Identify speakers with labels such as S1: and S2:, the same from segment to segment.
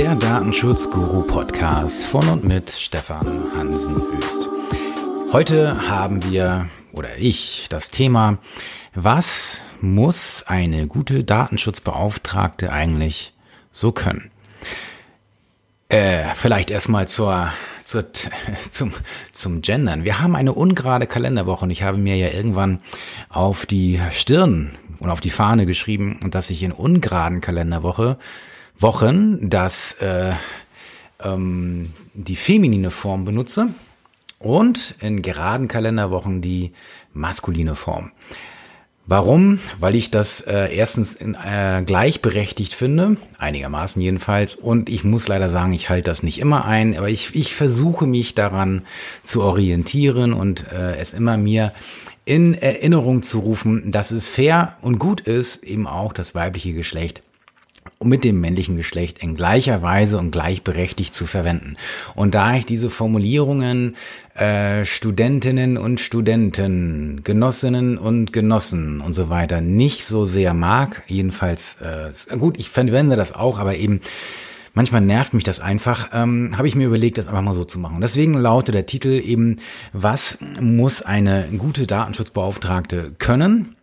S1: der Datenschutz-Guru-Podcast von und mit Stefan Hansen-Öst. Heute haben wir, oder ich, das Thema, was muss eine gute Datenschutzbeauftragte eigentlich so können? Äh, vielleicht erstmal zur, zur, zum, zum Gendern. Wir haben eine ungerade Kalenderwoche und ich habe mir ja irgendwann auf die Stirn und auf die Fahne geschrieben, dass ich in ungeraden Kalenderwoche Wochen das äh, ähm, die feminine Form benutze und in geraden Kalenderwochen die maskuline Form. Warum? Weil ich das äh, erstens in, äh, gleichberechtigt finde, einigermaßen jedenfalls, und ich muss leider sagen, ich halte das nicht immer ein, aber ich, ich versuche mich daran zu orientieren und äh, es immer mir in Erinnerung zu rufen, dass es fair und gut ist, eben auch das weibliche Geschlecht mit dem männlichen Geschlecht in gleicher Weise und gleichberechtigt zu verwenden. Und da ich diese Formulierungen äh, Studentinnen und Studenten, Genossinnen und Genossen und so weiter nicht so sehr mag, jedenfalls äh, gut, ich verwende das auch, aber eben manchmal nervt mich das einfach, ähm, habe ich mir überlegt, das einfach mal so zu machen. Deswegen lautet der Titel eben, was muss eine gute Datenschutzbeauftragte können?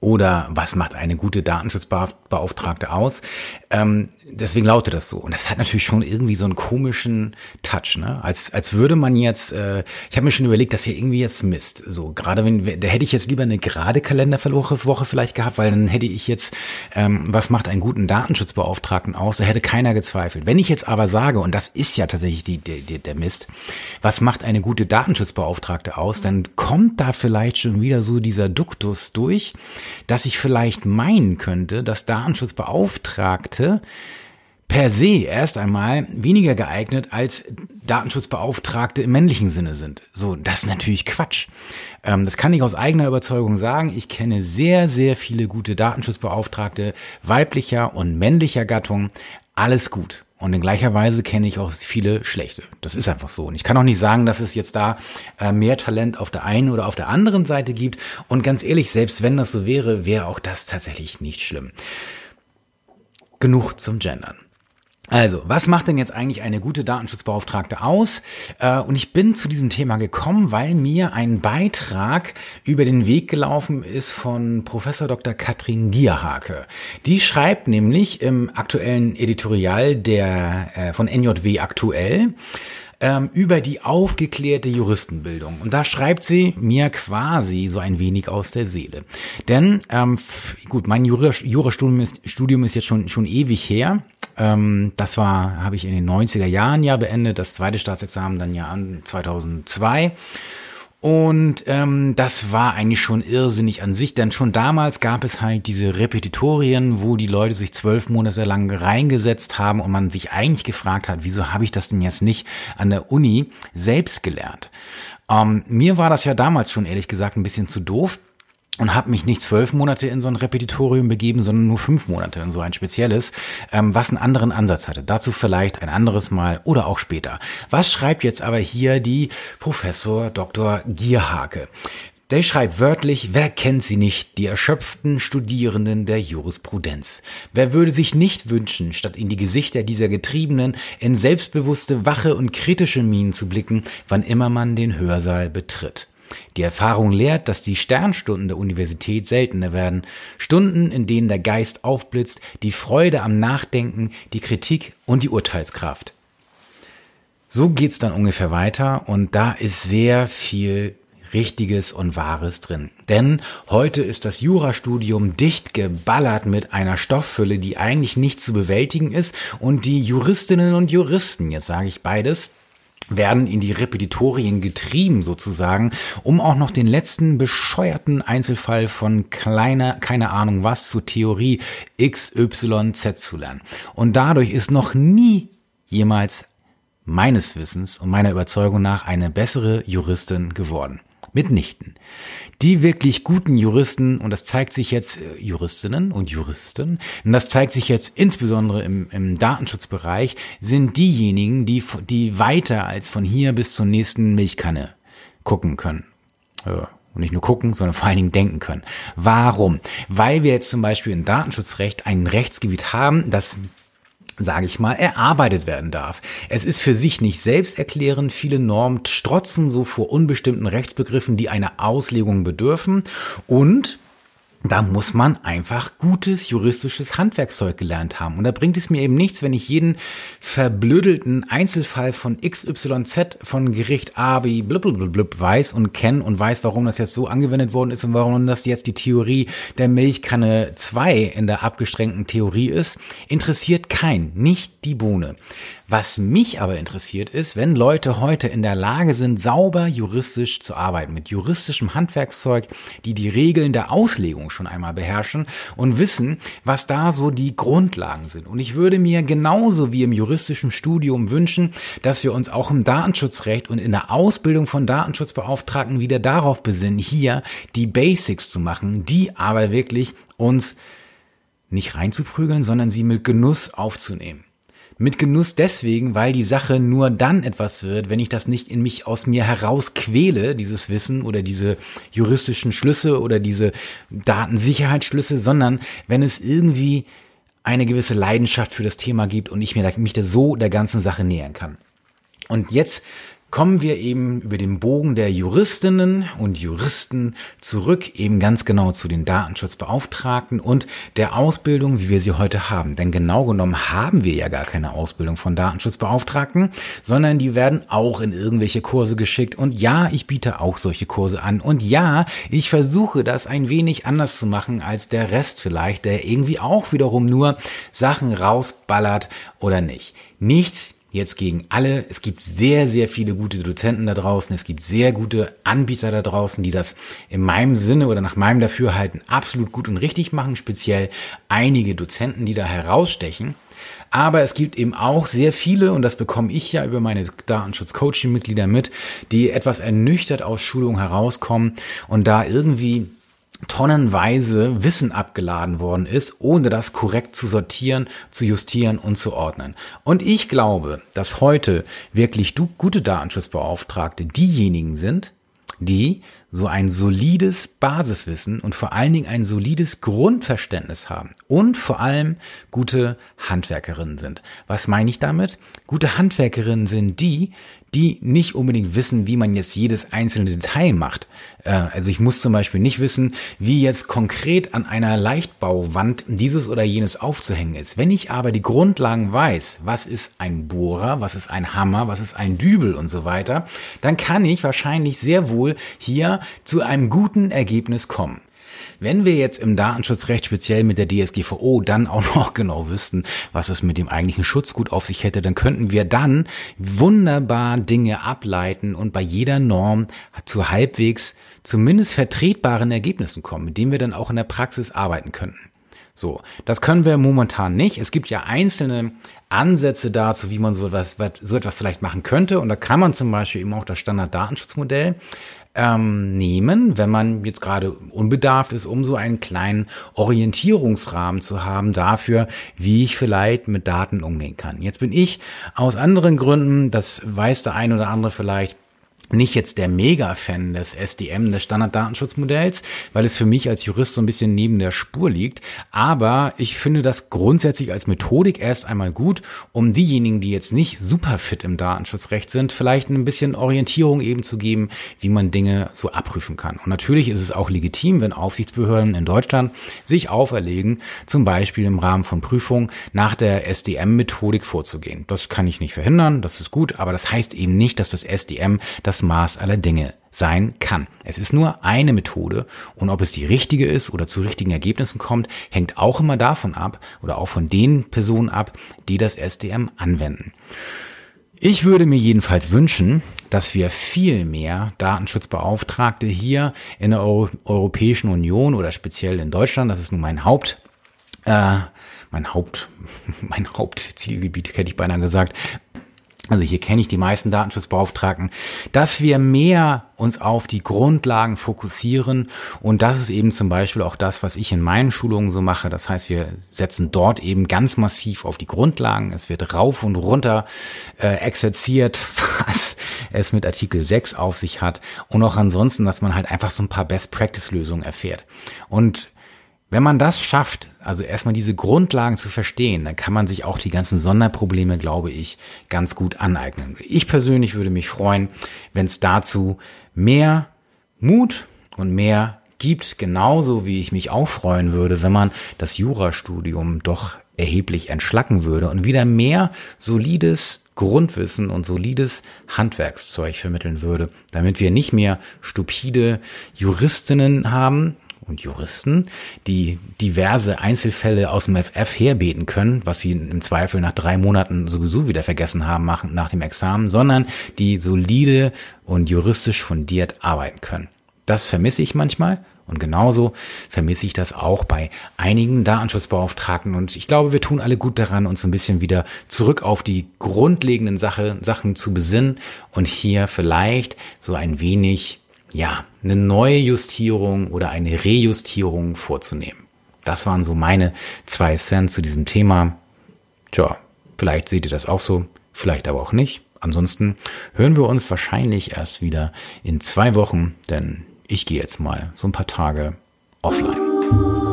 S1: Oder was macht eine gute Datenschutzbeauftragte aus? Ähm, deswegen lautet das so. Und das hat natürlich schon irgendwie so einen komischen Touch, ne? Als, als würde man jetzt, äh, ich habe mir schon überlegt, dass hier irgendwie jetzt Mist. So, gerade wenn, da hätte ich jetzt lieber eine gerade Kalenderwoche Woche vielleicht gehabt, weil dann hätte ich jetzt, ähm, was macht einen guten Datenschutzbeauftragten aus? Da hätte keiner gezweifelt. Wenn ich jetzt aber sage, und das ist ja tatsächlich die, die, die, der Mist, was macht eine gute Datenschutzbeauftragte aus, dann kommt da vielleicht schon wieder so dieser Duktus durch, dass ich vielleicht meinen könnte, dass Datenschutzbeauftragte per se erst einmal weniger geeignet als Datenschutzbeauftragte im männlichen Sinne sind. So, das ist natürlich Quatsch. Ähm, das kann ich aus eigener Überzeugung sagen. Ich kenne sehr, sehr viele gute Datenschutzbeauftragte weiblicher und männlicher Gattung. Alles gut. Und in gleicher Weise kenne ich auch viele schlechte. Das ist einfach so. Und ich kann auch nicht sagen, dass es jetzt da äh, mehr Talent auf der einen oder auf der anderen Seite gibt. Und ganz ehrlich, selbst wenn das so wäre, wäre auch das tatsächlich nicht schlimm. Genug zum Gendern. Also, was macht denn jetzt eigentlich eine gute Datenschutzbeauftragte aus? Äh, und ich bin zu diesem Thema gekommen, weil mir ein Beitrag über den Weg gelaufen ist von Professor Dr. Katrin Gierhake. Die schreibt nämlich im aktuellen Editorial der äh, von NJW aktuell ähm, über die aufgeklärte Juristenbildung. Und da schreibt sie mir quasi so ein wenig aus der Seele. Denn, ähm, gut, mein Jurastudium ist, Studium ist jetzt schon, schon ewig her. Ähm, das war, habe ich in den 90er Jahren ja beendet, das zweite Staatsexamen dann ja an 2002. Und ähm, das war eigentlich schon irrsinnig an sich, denn schon damals gab es halt diese Repetitorien, wo die Leute sich zwölf Monate lang reingesetzt haben und man sich eigentlich gefragt hat, wieso habe ich das denn jetzt nicht an der Uni selbst gelernt? Ähm, mir war das ja damals schon ehrlich gesagt ein bisschen zu doof und habe mich nicht zwölf Monate in so ein Repetitorium begeben, sondern nur fünf Monate in so ein spezielles, ähm, was einen anderen Ansatz hatte. Dazu vielleicht ein anderes Mal oder auch später. Was schreibt jetzt aber hier die Professor Dr. Gierhake? Der schreibt wörtlich, wer kennt sie nicht, die erschöpften Studierenden der Jurisprudenz? Wer würde sich nicht wünschen, statt in die Gesichter dieser Getriebenen in selbstbewusste, wache und kritische Mienen zu blicken, wann immer man den Hörsaal betritt? Die Erfahrung lehrt, dass die Sternstunden der Universität seltener werden. Stunden, in denen der Geist aufblitzt, die Freude am Nachdenken, die Kritik und die Urteilskraft. So geht's dann ungefähr weiter und da ist sehr viel Richtiges und Wahres drin. Denn heute ist das Jurastudium dicht geballert mit einer Stofffülle, die eigentlich nicht zu bewältigen ist und die Juristinnen und Juristen, jetzt sage ich beides, werden in die Repetitorien getrieben sozusagen, um auch noch den letzten bescheuerten Einzelfall von kleiner, keine Ahnung was zu Theorie XYZ zu lernen. Und dadurch ist noch nie jemals meines Wissens und meiner Überzeugung nach eine bessere Juristin geworden. Mitnichten. Die wirklich guten Juristen, und das zeigt sich jetzt, äh, Juristinnen und Juristen, und das zeigt sich jetzt insbesondere im, im Datenschutzbereich, sind diejenigen, die, die weiter als von hier bis zur nächsten Milchkanne gucken können. Ja und nicht nur gucken, sondern vor allen Dingen denken können. Warum? Weil wir jetzt zum Beispiel im Datenschutzrecht ein Rechtsgebiet haben, das sage ich mal, erarbeitet werden darf. Es ist für sich nicht selbsterklärend. Viele Normen strotzen so vor unbestimmten Rechtsbegriffen, die einer Auslegung bedürfen. Und da muss man einfach gutes juristisches Handwerkszeug gelernt haben. Und da bringt es mir eben nichts, wenn ich jeden verblödelten Einzelfall von XYZ von Gericht A, B, blub, weiß und kenne und weiß, warum das jetzt so angewendet worden ist und warum das jetzt die Theorie der Milchkanne 2 in der abgestrengten Theorie ist, interessiert kein, nicht die Bohne. Was mich aber interessiert ist, wenn Leute heute in der Lage sind, sauber juristisch zu arbeiten, mit juristischem Handwerkszeug, die die Regeln der Auslegung schon einmal beherrschen und wissen, was da so die Grundlagen sind. Und ich würde mir genauso wie im juristischen Studium wünschen, dass wir uns auch im Datenschutzrecht und in der Ausbildung von Datenschutzbeauftragten wieder darauf besinnen, hier die Basics zu machen, die aber wirklich uns nicht reinzuprügeln, sondern sie mit Genuss aufzunehmen. Mit Genuss deswegen, weil die Sache nur dann etwas wird, wenn ich das nicht in mich aus mir heraus quäle, dieses Wissen oder diese juristischen Schlüsse oder diese Datensicherheitsschlüsse, sondern wenn es irgendwie eine gewisse Leidenschaft für das Thema gibt und ich mir mich da so der ganzen Sache nähern kann. Und jetzt kommen wir eben über den Bogen der Juristinnen und Juristen zurück, eben ganz genau zu den Datenschutzbeauftragten und der Ausbildung, wie wir sie heute haben. Denn genau genommen haben wir ja gar keine Ausbildung von Datenschutzbeauftragten, sondern die werden auch in irgendwelche Kurse geschickt. Und ja, ich biete auch solche Kurse an. Und ja, ich versuche das ein wenig anders zu machen als der Rest vielleicht, der irgendwie auch wiederum nur Sachen rausballert oder nicht. Nichts jetzt gegen alle. Es gibt sehr, sehr viele gute Dozenten da draußen. Es gibt sehr gute Anbieter da draußen, die das in meinem Sinne oder nach meinem Dafürhalten absolut gut und richtig machen. Speziell einige Dozenten, die da herausstechen. Aber es gibt eben auch sehr viele, und das bekomme ich ja über meine Datenschutz-Coaching-Mitglieder mit, die etwas ernüchtert aus Schulungen herauskommen und da irgendwie tonnenweise Wissen abgeladen worden ist, ohne das korrekt zu sortieren, zu justieren und zu ordnen. Und ich glaube, dass heute wirklich gute Datenschutzbeauftragte diejenigen sind, die so ein solides Basiswissen und vor allen Dingen ein solides Grundverständnis haben und vor allem gute Handwerkerinnen sind. Was meine ich damit? Gute Handwerkerinnen sind die, die nicht unbedingt wissen, wie man jetzt jedes einzelne Detail macht. Äh, also ich muss zum Beispiel nicht wissen, wie jetzt konkret an einer Leichtbauwand dieses oder jenes aufzuhängen ist. Wenn ich aber die Grundlagen weiß, was ist ein Bohrer, was ist ein Hammer, was ist ein Dübel und so weiter, dann kann ich wahrscheinlich sehr wohl hier zu einem guten Ergebnis kommen. Wenn wir jetzt im Datenschutzrecht speziell mit der DSGVO dann auch noch genau wüssten, was es mit dem eigentlichen Schutzgut auf sich hätte, dann könnten wir dann wunderbar Dinge ableiten und bei jeder Norm zu halbwegs zumindest vertretbaren Ergebnissen kommen, mit denen wir dann auch in der Praxis arbeiten könnten. So, das können wir momentan nicht. Es gibt ja einzelne Ansätze dazu, wie man so etwas, so etwas vielleicht machen könnte. Und da kann man zum Beispiel eben auch das Standarddatenschutzmodell ähm, nehmen, wenn man jetzt gerade unbedarft ist, um so einen kleinen Orientierungsrahmen zu haben dafür, wie ich vielleicht mit Daten umgehen kann. Jetzt bin ich aus anderen Gründen, das weiß der ein oder andere vielleicht, nicht jetzt der Mega-Fan des SDM, des Standarddatenschutzmodells, weil es für mich als Jurist so ein bisschen neben der Spur liegt. Aber ich finde das grundsätzlich als Methodik erst einmal gut, um diejenigen, die jetzt nicht super fit im Datenschutzrecht sind, vielleicht ein bisschen Orientierung eben zu geben, wie man Dinge so abprüfen kann. Und natürlich ist es auch legitim, wenn Aufsichtsbehörden in Deutschland sich auferlegen, zum Beispiel im Rahmen von Prüfungen nach der SDM-Methodik vorzugehen. Das kann ich nicht verhindern, das ist gut, aber das heißt eben nicht, dass das SDM das das Maß aller Dinge sein kann. Es ist nur eine Methode und ob es die richtige ist oder zu richtigen Ergebnissen kommt, hängt auch immer davon ab oder auch von den Personen ab, die das SDM anwenden. Ich würde mir jedenfalls wünschen, dass wir viel mehr Datenschutzbeauftragte hier in der Euro Europäischen Union oder speziell in Deutschland, das ist nun mein Haupt, äh, mein Haupt, mein Hauptzielgebiet, hätte ich beinahe gesagt, also hier kenne ich die meisten Datenschutzbeauftragten, dass wir mehr uns auf die Grundlagen fokussieren und das ist eben zum Beispiel auch das, was ich in meinen Schulungen so mache. Das heißt, wir setzen dort eben ganz massiv auf die Grundlagen. Es wird rauf und runter äh, exerziert, was es mit Artikel 6 auf sich hat und auch ansonsten, dass man halt einfach so ein paar Best-Practice-Lösungen erfährt. Und Wenn man das schafft, also erstmal diese Grundlagen zu verstehen, dann kann man sich auch die ganzen Sonderprobleme, glaube ich, ganz gut aneignen. Ich persönlich würde mich freuen, wenn es dazu mehr Mut und mehr gibt, genauso wie ich mich auch freuen würde, wenn man das Jurastudium doch erheblich entschlacken würde und wieder mehr solides Grundwissen und solides Handwerkszeug vermitteln würde, damit wir nicht mehr stupide Juristinnen haben, und Juristen, die diverse Einzelfälle aus dem FF herbeten können, was sie im Zweifel nach drei Monaten sowieso wieder vergessen haben machen nach dem Examen, sondern die solide und juristisch fundiert arbeiten können. Das vermisse ich manchmal und genauso vermisse ich das auch bei einigen Datenschutzbeauftragten. Und ich glaube, wir tun alle gut daran, uns ein bisschen wieder zurück auf die grundlegenden Sache, Sachen zu besinnen und hier vielleicht so ein wenig ja, eine neue Justierung oder eine Rejustierung vorzunehmen. Das waren so meine zwei Cent zu diesem Thema. Tja, vielleicht seht ihr das auch so, vielleicht aber auch nicht. Ansonsten hören wir uns wahrscheinlich erst wieder in zwei Wochen, denn ich gehe jetzt mal so ein paar Tage offline.